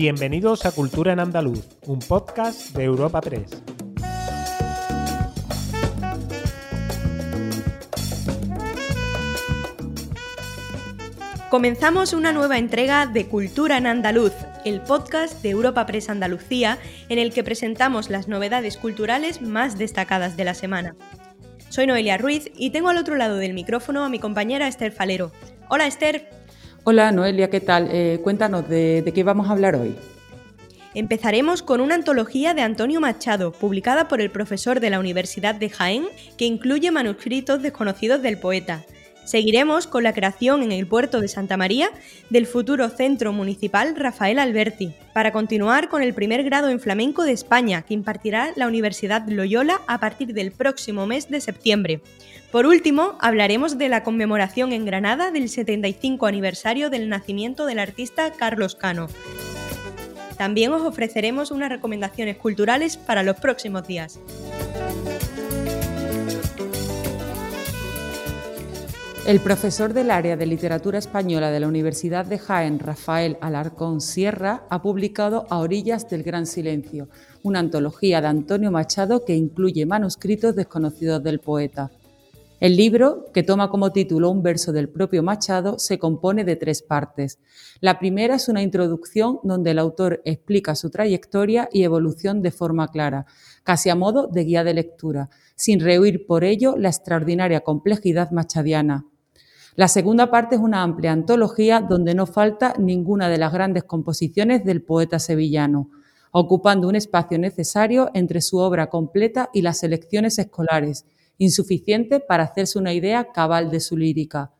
Bienvenidos a Cultura en Andaluz, un podcast de Europa Press. Comenzamos una nueva entrega de Cultura en Andaluz, el podcast de Europa Press Andalucía, en el que presentamos las novedades culturales más destacadas de la semana. Soy Noelia Ruiz y tengo al otro lado del micrófono a mi compañera Esther Falero. Hola Esther. Hola Noelia, ¿qué tal? Eh, cuéntanos de, de qué vamos a hablar hoy. Empezaremos con una antología de Antonio Machado, publicada por el profesor de la Universidad de Jaén, que incluye manuscritos desconocidos del poeta. Seguiremos con la creación en el puerto de Santa María del futuro Centro Municipal Rafael Alberti, para continuar con el primer grado en flamenco de España que impartirá la Universidad Loyola a partir del próximo mes de septiembre. Por último, hablaremos de la conmemoración en Granada del 75 aniversario del nacimiento del artista Carlos Cano. También os ofreceremos unas recomendaciones culturales para los próximos días. El profesor del área de literatura española de la Universidad de Jaén, Rafael Alarcón Sierra, ha publicado A orillas del gran silencio, una antología de Antonio Machado que incluye manuscritos desconocidos del poeta. El libro, que toma como título un verso del propio Machado, se compone de tres partes. La primera es una introducción donde el autor explica su trayectoria y evolución de forma clara, casi a modo de guía de lectura, sin rehuir por ello la extraordinaria complejidad machadiana. La segunda parte es una amplia antología donde no falta ninguna de las grandes composiciones del poeta sevillano, ocupando un espacio necesario entre su obra completa y las selecciones escolares, insuficiente para hacerse una idea cabal de su lírica.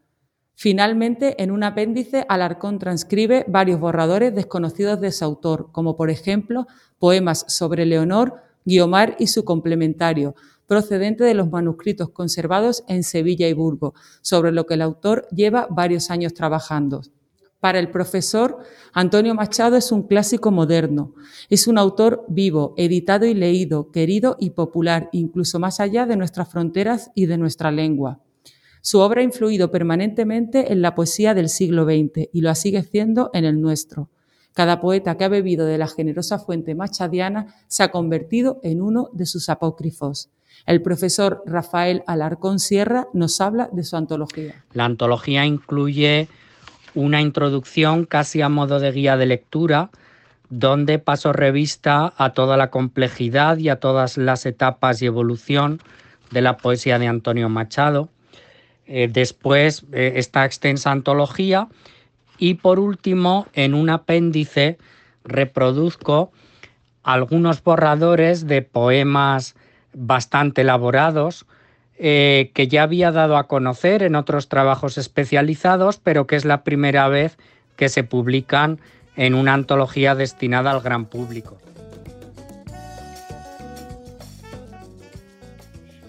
Finalmente, en un apéndice, Alarcón transcribe varios borradores desconocidos de su autor, como por ejemplo poemas sobre Leonor, Guiomar y su complementario, procedente de los manuscritos conservados en Sevilla y Burgos, sobre lo que el autor lleva varios años trabajando. Para el profesor, Antonio Machado es un clásico moderno. Es un autor vivo, editado y leído, querido y popular, incluso más allá de nuestras fronteras y de nuestra lengua. Su obra ha influido permanentemente en la poesía del siglo XX y lo sigue haciendo en el nuestro. Cada poeta que ha bebido de la generosa fuente machadiana se ha convertido en uno de sus apócrifos. El profesor Rafael Alarcón Sierra nos habla de su antología. La antología incluye una introducción casi a modo de guía de lectura, donde paso revista a toda la complejidad y a todas las etapas y evolución de la poesía de Antonio Machado. Eh, después, eh, esta extensa antología. Y por último, en un apéndice reproduzco algunos borradores de poemas bastante elaborados, eh, que ya había dado a conocer en otros trabajos especializados, pero que es la primera vez que se publican en una antología destinada al gran público.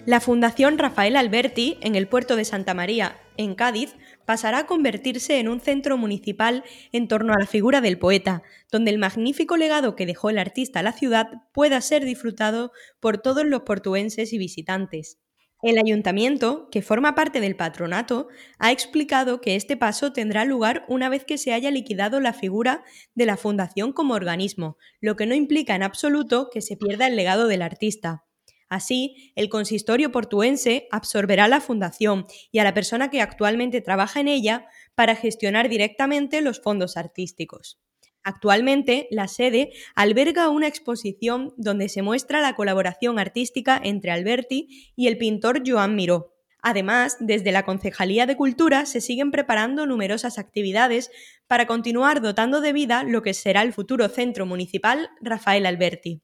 La Fundación Rafael Alberti, en el puerto de Santa María, en Cádiz, pasará a convertirse en un centro municipal en torno a la figura del poeta, donde el magnífico legado que dejó el artista a la ciudad pueda ser disfrutado por todos los portuenses y visitantes. El ayuntamiento, que forma parte del patronato, ha explicado que este paso tendrá lugar una vez que se haya liquidado la figura de la fundación como organismo, lo que no implica en absoluto que se pierda el legado del artista. Así, el consistorio portuense absorberá la fundación y a la persona que actualmente trabaja en ella para gestionar directamente los fondos artísticos. Actualmente, la sede alberga una exposición donde se muestra la colaboración artística entre Alberti y el pintor Joan Miró. Además, desde la Concejalía de Cultura se siguen preparando numerosas actividades para continuar dotando de vida lo que será el futuro centro municipal Rafael Alberti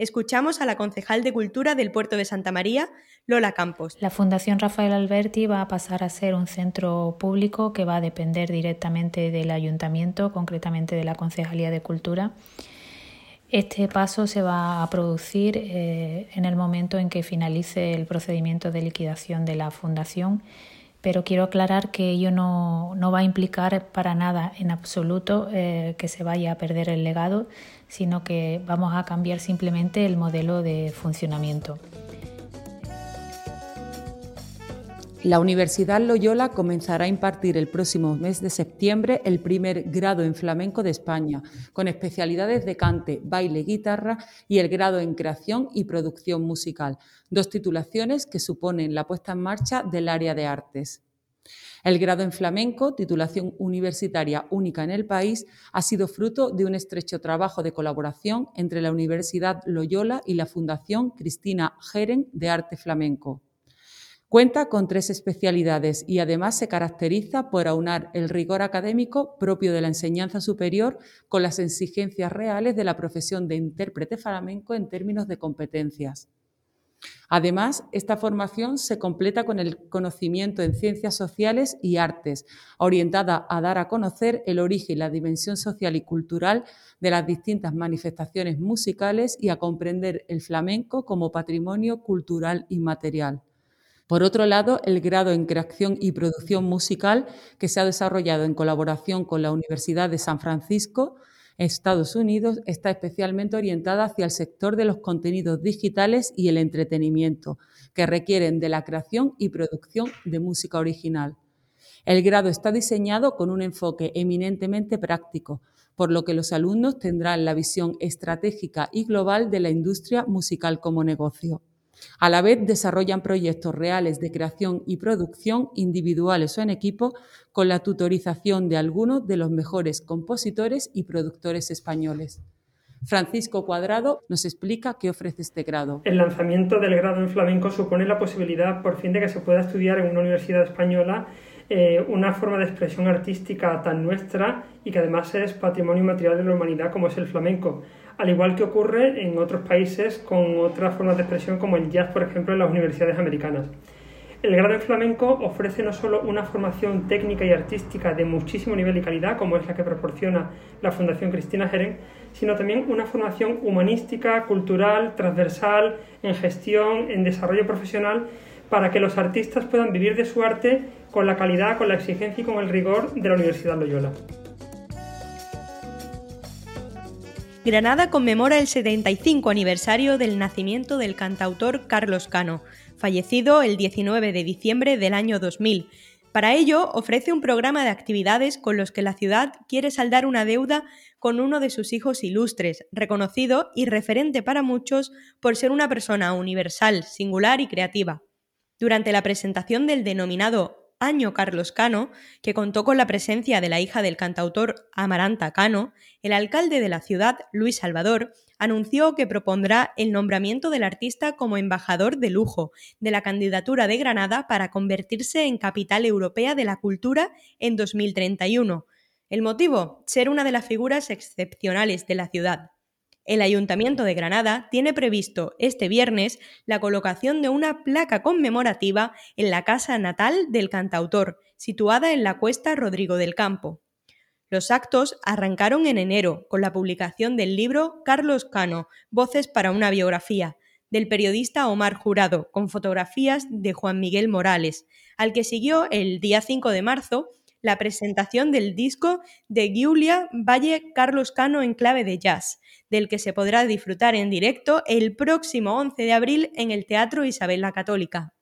escuchamos a la concejal de Cultura del Puerto de Santa María, Lola Campos. La Fundación Rafael Alberti va a pasar a ser un centro público que va a depender directamente del ayuntamiento, concretamente de la Concejalía de Cultura. Este paso se va a producir eh, en el momento en que finalice el procedimiento de liquidación de la fundación pero quiero aclarar que ello no, va a implicar para nada en absoluto eh, que se vaya a perder el legado, sino que vamos a cambiar simplemente el modelo de funcionamiento. La Universidad Loyola comenzará a impartir el próximo mes de septiembre el primer grado en flamenco de España, con especialidades de cante, baile, guitarra y el grado en creación y producción musical, dos titulaciones que suponen la puesta en marcha del área de artes. El grado en flamenco, titulación universitaria única en el país, ha sido fruto de un estrecho trabajo de colaboración entre la Universidad Loyola y la Fundación Cristina Geren de Arte Flamenco. Cuenta con tres especialidades y además se caracteriza por aunar el rigor académico propio de la enseñanza superior con las exigencias reales de la profesión de intérprete flamenco en términos de competencias. Además, esta formación se completa con el conocimiento en ciencias sociales y artes, orientada a dar a conocer el origen la dimensión social y cultural de las distintas manifestaciones musicales y a comprender el flamenco como patrimonio cultural inmaterial. Por otro lado, el grado en creación y producción musical que se ha desarrollado en colaboración con la Universidad de San Francisco, Estados Unidos, está especialmente orientada hacia el sector de los contenidos digitales y el entretenimiento, que requieren de la creación y producción de música original. El grado está diseñado con un enfoque eminentemente práctico, por lo que los alumnos tendrán la visión estratégica y global de la industria musical como negocio. A la vez desarrollan proyectos reales de creación y producción individuales o en equipo con la tutorización de algunos de los mejores compositores y productores españoles. Francisco Cuadrado nos explica qué ofrece este grado. El lanzamiento del grado en flamenco supone la posibilidad por fin de que se pueda estudiar en una universidad española eh, una forma de expresión artística tan nuestra y que además es patrimonio material de la humanidad como es el flamenco al igual que ocurre en otros países con otras formas de expresión como el jazz, por ejemplo, en las universidades americanas. El grado en flamenco ofrece no solo una formación técnica y artística de muchísimo nivel y calidad, como es la que proporciona la Fundación Cristina Jeren, sino también una formación humanística, cultural, transversal, en gestión, en desarrollo profesional, para que los artistas puedan vivir de su arte con la calidad, con la exigencia y con el rigor de la Universidad Loyola. Granada conmemora el 75 aniversario del nacimiento del cantautor Carlos Cano, fallecido el 19 de diciembre del año 2000. Para ello, ofrece un programa de actividades con los que la ciudad quiere saldar una deuda con uno de sus hijos ilustres, reconocido y referente para muchos por ser una persona universal, singular y creativa. Durante la presentación del denominado año Carlos Cano, que contó con la presencia de la hija del cantautor Amaranta Cano, el alcalde de la ciudad, Luis Salvador, anunció que propondrá el nombramiento del artista como embajador de lujo de la candidatura de Granada para convertirse en capital europea de la cultura en 2031. El motivo, ser una de las figuras excepcionales de la ciudad. El Ayuntamiento de Granada tiene previsto este viernes la colocación de una placa conmemorativa en la casa natal del cantautor, situada en la cuesta Rodrigo del Campo. Los actos arrancaron en enero con la publicación del libro Carlos Cano, Voces para una biografía, del periodista Omar Jurado, con fotografías de Juan Miguel Morales, al que siguió el día 5 de marzo la presentación del disco de Giulia Valle Carlos Cano en clave de jazz, del que se podrá disfrutar en directo el próximo 11 de abril en el Teatro Isabel la Católica.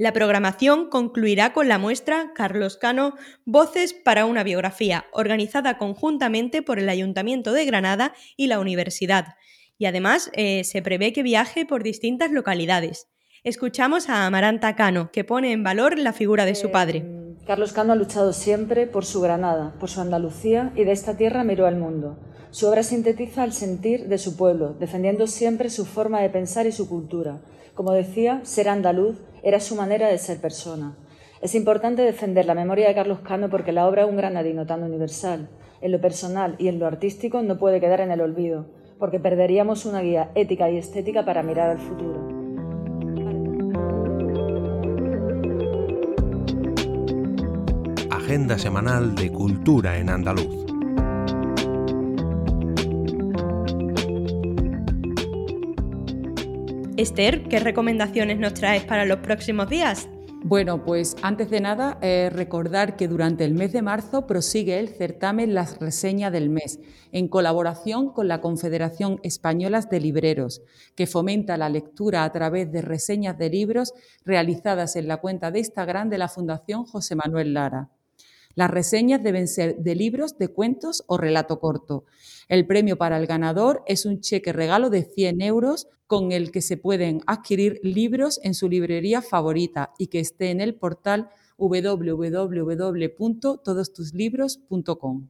La programación concluirá con la muestra Carlos Cano Voces para una biografía, organizada conjuntamente por el Ayuntamiento de Granada y la Universidad. Y además eh, se prevé que viaje por distintas localidades. Escuchamos a Amaranta Cano, que pone en valor la figura de su padre. Carlos Cano ha luchado siempre por su Granada, por su Andalucía y de esta tierra miró al mundo. Su obra sintetiza el sentir de su pueblo, defendiendo siempre su forma de pensar y su cultura. Como decía, ser andaluz era su manera de ser persona. Es importante defender la memoria de Carlos Cano porque la obra es un granadino tan universal. En lo personal y en lo artístico no puede quedar en el olvido, porque perderíamos una guía ética y estética para mirar al futuro. Agenda semanal de Cultura en Andaluz. Esther, ¿qué recomendaciones nos traes para los próximos días? Bueno, pues antes de nada, eh, recordar que durante el mes de marzo prosigue el certamen Las Reseñas del Mes, en colaboración con la Confederación Española de Libreros, que fomenta la lectura a través de reseñas de libros realizadas en la cuenta de Instagram de la Fundación José Manuel Lara. Las reseñas deben ser de libros, de cuentos o relato corto. El premio para el ganador es un cheque regalo de 100 euros con el que se pueden adquirir libros en su librería favorita y que esté en el portal www.todostuslibros.com.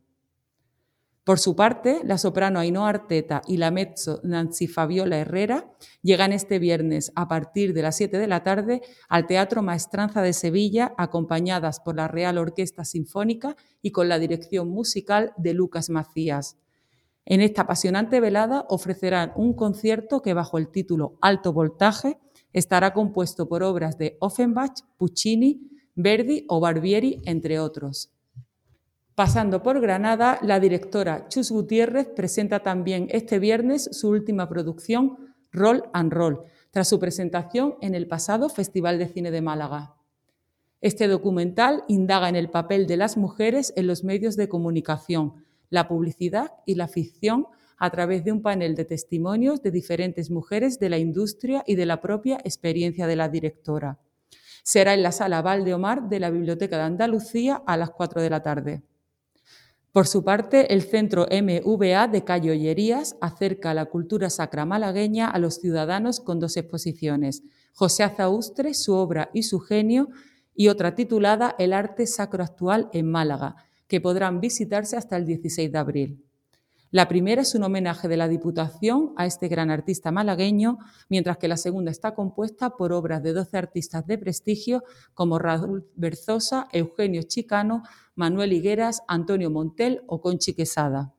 Por su parte, la soprano Ainhoa Arteta y la mezzo Nancy Fabiola Herrera llegan este viernes a partir de las 7 de la tarde al Teatro Maestranza de Sevilla, acompañadas por la Real Orquesta Sinfónica y con la dirección musical de Lucas Macías. En esta apasionante velada ofrecerán un concierto que bajo el título Alto Voltaje estará compuesto por obras de Offenbach, Puccini, Verdi o Barbieri, entre otros. Pasando por Granada, la directora Chus Gutiérrez presenta también este viernes su última producción, Roll and Roll, tras su presentación en el pasado Festival de Cine de Málaga. Este documental indaga en el papel de las mujeres en los medios de comunicación, la publicidad y la ficción a través de un panel de testimonios de diferentes mujeres de la industria y de la propia experiencia de la directora. Será en la sala Valdeomar de la Biblioteca de Andalucía a las 4 de la tarde. Por su parte, el Centro MVA de Callollerías acerca la cultura sacra malagueña a los ciudadanos con dos exposiciones, José Azaustre, su obra y su genio, y otra titulada El arte sacro actual en Málaga, que podrán visitarse hasta el 16 de abril. La primera es un homenaje de la Diputación a este gran artista malagueño, mientras que la segunda está compuesta por obras de 12 artistas de prestigio como Raúl Berzosa, Eugenio Chicano, Manuel Higueras, Antonio Montel o Conchi Quesada.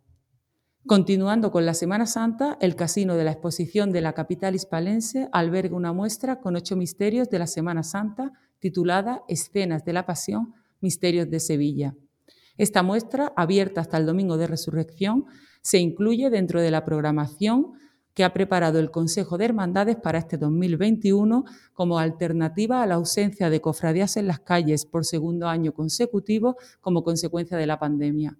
Continuando con la Semana Santa, el casino de la exposición de la capital hispalense alberga una muestra con ocho misterios de la Semana Santa titulada Escenas de la Pasión, Misterios de Sevilla. Esta muestra, abierta hasta el Domingo de Resurrección, se incluye dentro de la programación que ha preparado el Consejo de Hermandades para este 2021 como alternativa a la ausencia de cofradías en las calles por segundo año consecutivo como consecuencia de la pandemia.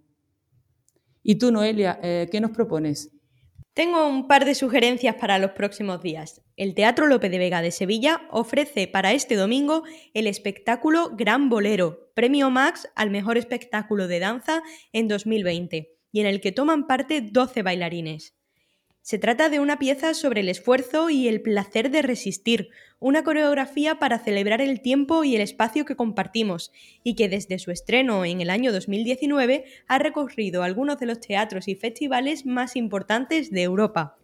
Y tú, Noelia, eh, ¿qué nos propones? Tengo un par de sugerencias para los próximos días. El Teatro Lope de Vega de Sevilla ofrece para este domingo el espectáculo Gran Bolero, premio Max al mejor espectáculo de danza en 2020 y en el que toman parte 12 bailarines. Se trata de una pieza sobre el esfuerzo y el placer de resistir, una coreografía para celebrar el tiempo y el espacio que compartimos, y que desde su estreno en el año 2019 ha recorrido algunos de los teatros y festivales más importantes de Europa.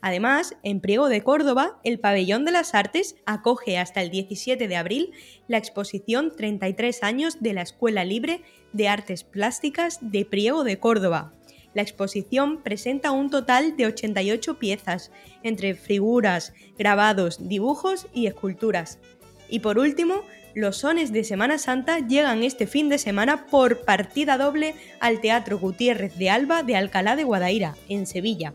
Además, en Priego de Córdoba, el Pabellón de las Artes acoge hasta el 17 de abril la exposición 33 años de la Escuela Libre de Artes Plásticas de Priego de Córdoba. La exposición presenta un total de 88 piezas, entre figuras, grabados, dibujos y esculturas. Y por último, los sones de Semana Santa llegan este fin de semana por partida doble al Teatro Gutiérrez de Alba de Alcalá de Guadaira, en Sevilla.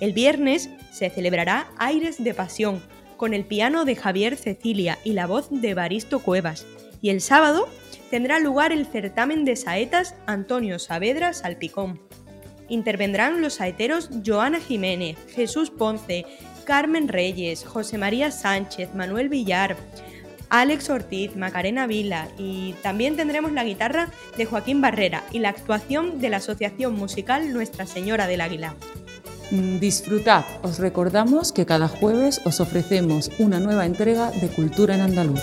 El viernes se celebrará Aires de Pasión, con el piano de Javier Cecilia y la voz de Baristo Cuevas. Y el sábado tendrá lugar el certamen de saetas Antonio Saavedra Salpicón. Intervendrán los saeteros Joana Jiménez, Jesús Ponce, Carmen Reyes, José María Sánchez, Manuel Villar, Alex Ortiz, Macarena Vila y también tendremos la guitarra de Joaquín Barrera y la actuación de la Asociación Musical Nuestra Señora del Águila. Mm, disfrutad, os recordamos que cada jueves os ofrecemos una nueva entrega de Cultura en Andaluz.